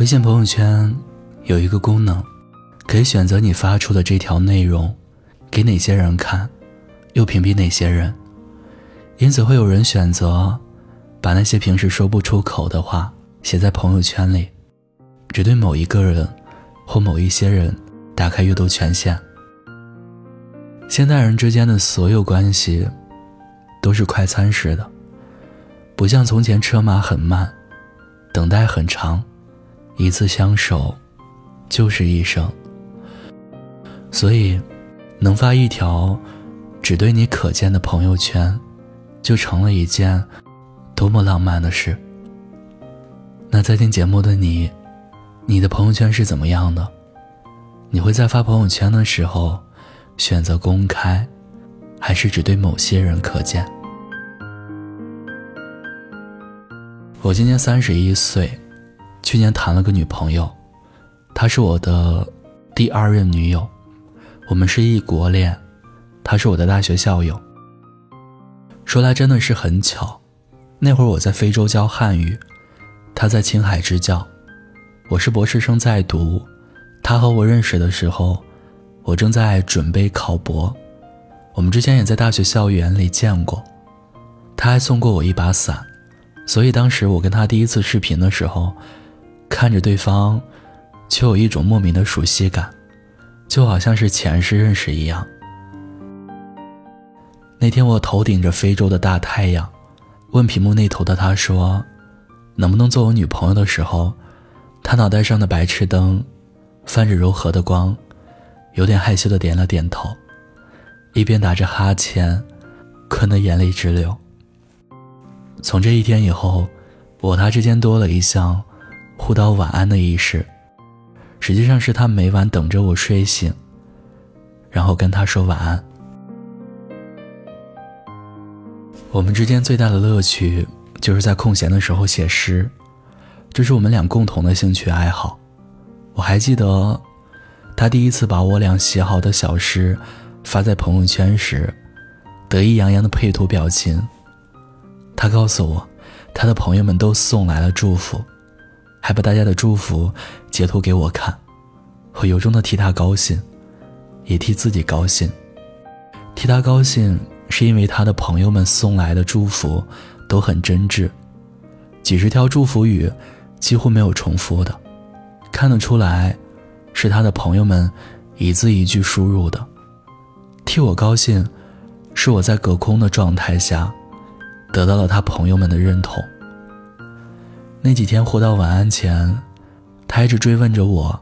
微信朋友圈有一个功能，可以选择你发出的这条内容给哪些人看，又屏蔽哪些人。因此，会有人选择把那些平时说不出口的话写在朋友圈里，只对某一个人或某一些人打开阅读权限。现代人之间的所有关系都是快餐式的，不像从前车马很慢，等待很长。一次相守，就是一生。所以，能发一条只对你可见的朋友圈，就成了一件多么浪漫的事。那在听节目的你，你的朋友圈是怎么样的？你会在发朋友圈的时候选择公开，还是只对某些人可见？我今年三十一岁。去年谈了个女朋友，她是我的第二任女友，我们是异国恋，她是我的大学校友。说来真的是很巧，那会儿我在非洲教汉语，她在青海支教，我是博士生在读，她和我认识的时候，我正在准备考博，我们之前也在大学校园里见过，她还送过我一把伞，所以当时我跟她第一次视频的时候。看着对方，却有一种莫名的熟悉感，就好像是前世认识一样。那天我头顶着非洲的大太阳，问屏幕那头的他说：“能不能做我女朋友？”的时候，他脑袋上的白炽灯泛着柔和的光，有点害羞的点了点头，一边打着哈欠，困得眼泪直流。从这一天以后，我他之间多了一项。互道晚安的仪式，实际上是他每晚等着我睡醒，然后跟他说晚安。我们之间最大的乐趣就是在空闲的时候写诗，这是我们俩共同的兴趣爱好。我还记得，他第一次把我俩写好的小诗发在朋友圈时，得意洋洋的配图表情。他告诉我，他的朋友们都送来了祝福。还把大家的祝福截图给我看，我由衷的替他高兴，也替自己高兴。替他高兴是因为他的朋友们送来的祝福都很真挚，几十条祝福语几乎没有重复的，看得出来是他的朋友们一字一句输入的。替我高兴，是我在隔空的状态下得到了他朋友们的认同。那几天互道晚安前，他一直追问着我，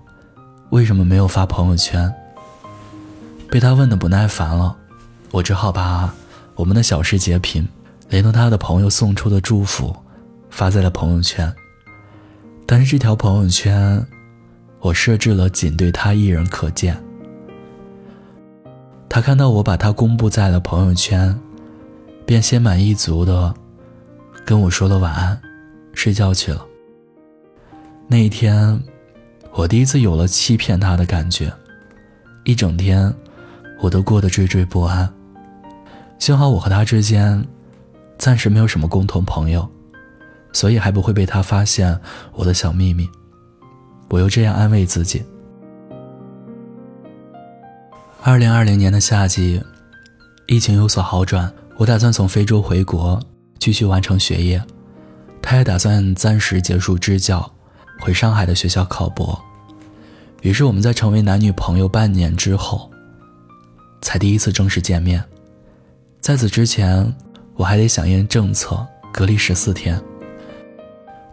为什么没有发朋友圈。被他问的不耐烦了，我只好把我们的小事截屏，连同他的朋友送出的祝福，发在了朋友圈。但是这条朋友圈，我设置了仅对他一人可见。他看到我把他公布在了朋友圈，便心满意足的跟我说了晚安。睡觉去了。那一天，我第一次有了欺骗他的感觉。一整天，我都过得惴惴不安。幸好我和他之间暂时没有什么共同朋友，所以还不会被他发现我的小秘密。我又这样安慰自己。二零二零年的夏季，疫情有所好转，我打算从非洲回国，继续完成学业。他也打算暂时结束支教，回上海的学校考博。于是我们在成为男女朋友半年之后，才第一次正式见面。在此之前，我还得响应政策，隔离十四天。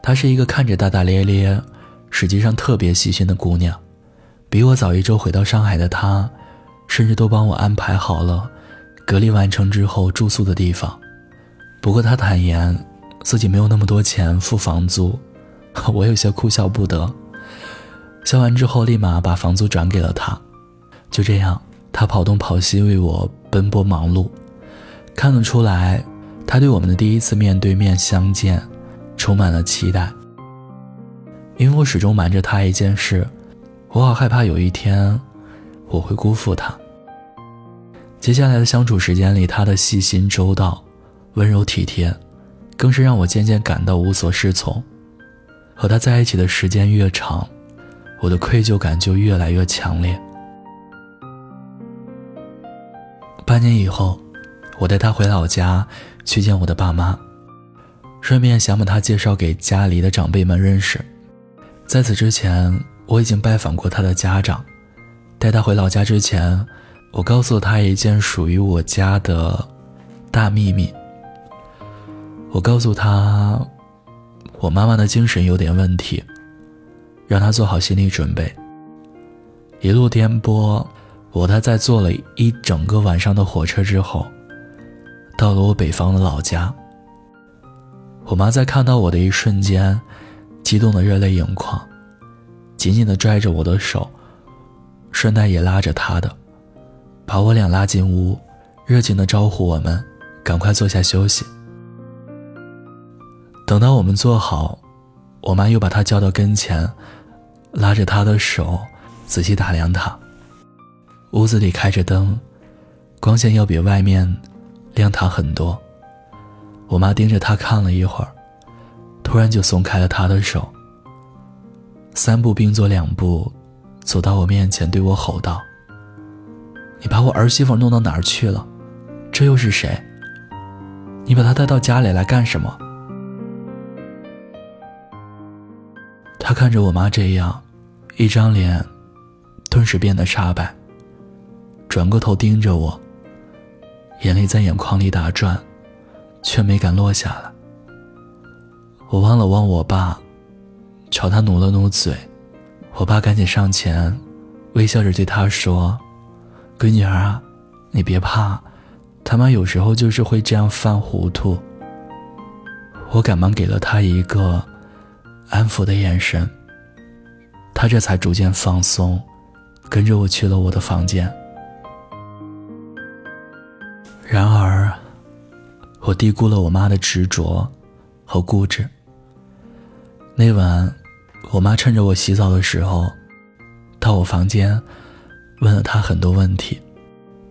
她是一个看着大大咧咧，实际上特别细心的姑娘，比我早一周回到上海的她，甚至都帮我安排好了隔离完成之后住宿的地方。不过她坦言。自己没有那么多钱付房租，我有些哭笑不得。笑完之后，立马把房租转给了他。就这样，他跑东跑西为我奔波忙碌。看得出来，他对我们的第一次面对面相见充满了期待。因为我始终瞒着他一件事，我好害怕有一天我会辜负他。接下来的相处时间里，他的细心周到、温柔体贴。更是让我渐渐感到无所适从。和他在一起的时间越长，我的愧疚感就越来越强烈。半年以后，我带他回老家去见我的爸妈，顺便想把他介绍给家里的长辈们认识。在此之前，我已经拜访过他的家长。带他回老家之前，我告诉他一件属于我家的大秘密。我告诉他，我妈妈的精神有点问题，让他做好心理准备。一路颠簸。我他在坐了一整个晚上的火车之后，到了我北方的老家。我妈在看到我的一瞬间，激动的热泪盈眶，紧紧的拽着我的手，顺带也拉着她的，把我俩拉进屋，热情的招呼我们赶快坐下休息。等到我们坐好，我妈又把他叫到跟前，拉着他的手，仔细打量他。屋子里开着灯，光线要比外面亮堂很多。我妈盯着他看了一会儿，突然就松开了他的手。三步并作两步，走到我面前，对我吼道：“你把我儿媳妇弄到哪儿去了？这又是谁？你把她带到家里来干什么？”他看着我妈这样，一张脸顿时变得煞白。转过头盯着我，眼泪在眼眶里打转，却没敢落下来。我望了望我爸，朝他努了努嘴。我爸赶紧上前，微笑着对他说：“闺女儿啊，你别怕，他妈有时候就是会这样犯糊涂。”我赶忙给了他一个安抚的眼神，他这才逐渐放松，跟着我去了我的房间。然而，我低估了我妈的执着和固执。那晚，我妈趁着我洗澡的时候，到我房间，问了她很多问题，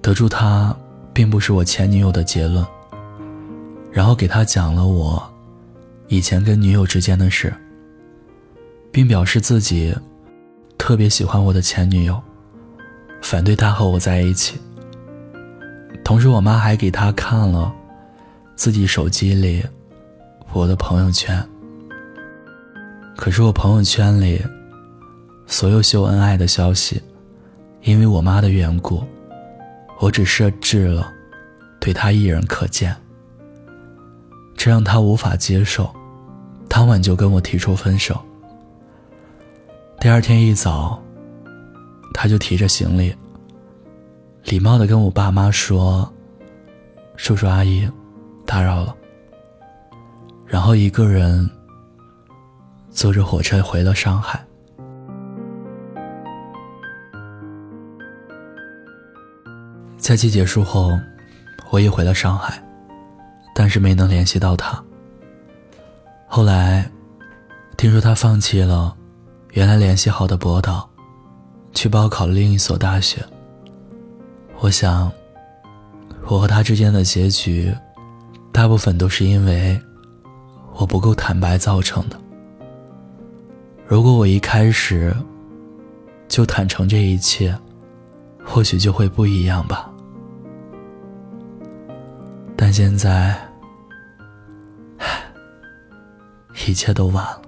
得出她并不是我前女友的结论。然后给她讲了我以前跟女友之间的事，并表示自己特别喜欢我的前女友，反对她和我在一起。同时，我妈还给他看了自己手机里我的朋友圈。可是我朋友圈里所有秀恩爱的消息，因为我妈的缘故，我只设置了对他一人可见。这让他无法接受，当晚就跟我提出分手。第二天一早，他就提着行李。礼貌的跟我爸妈说：“叔叔阿姨，打扰了。”然后一个人坐着火车回了上海。假期结束后，我也回了上海，但是没能联系到他。后来，听说他放弃了原来联系好的博导，去报考了另一所大学。我想，我和他之间的结局，大部分都是因为我不够坦白造成的。如果我一开始就坦诚这一切，或许就会不一样吧。但现在，一切都晚了。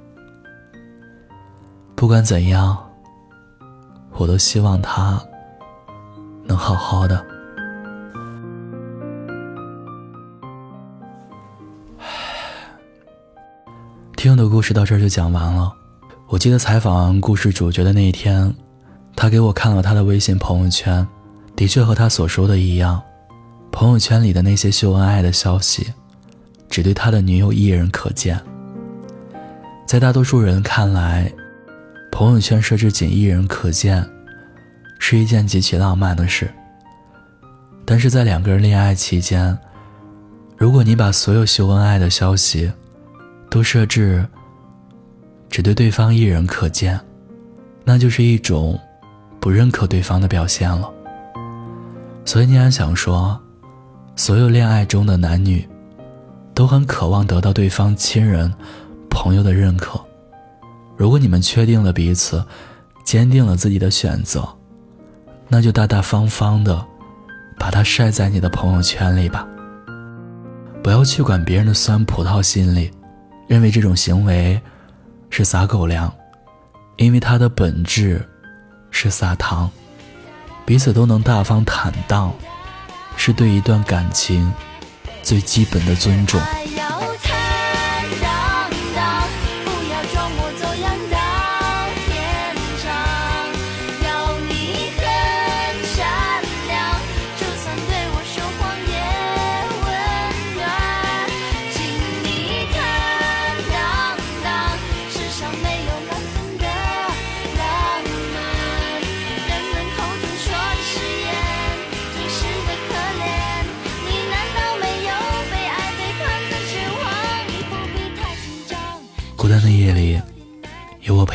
不管怎样，我都希望他。能好好的。听的故事到这儿就讲完了。我记得采访故事主角的那一天，他给我看了他的微信朋友圈，的确和他所说的一样，朋友圈里的那些秀恩爱的消息，只对他的女友一人可见。在大多数人看来，朋友圈设置仅一人可见。是一件极其浪漫的事，但是在两个人恋爱期间，如果你把所有秀恩爱的消息都设置只对对方一人可见，那就是一种不认可对方的表现了。所以，你还想说，所有恋爱中的男女都很渴望得到对方亲人、朋友的认可，如果你们确定了彼此，坚定了自己的选择，那就大大方方的把它晒在你的朋友圈里吧。不要去管别人的酸葡萄心理，认为这种行为是撒狗粮，因为它的本质是撒糖。彼此都能大方坦荡，是对一段感情最基本的尊重。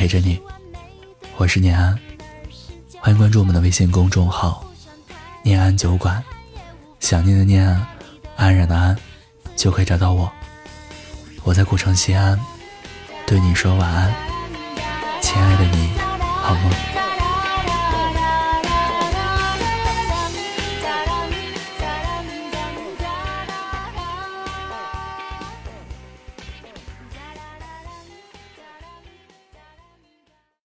陪着你。我是念安，欢迎关注我们的微信公众号“念安酒馆”。想念的念，安然的安，就可以找到我。我在古城西安，对你说晚安，亲爱的你，好梦。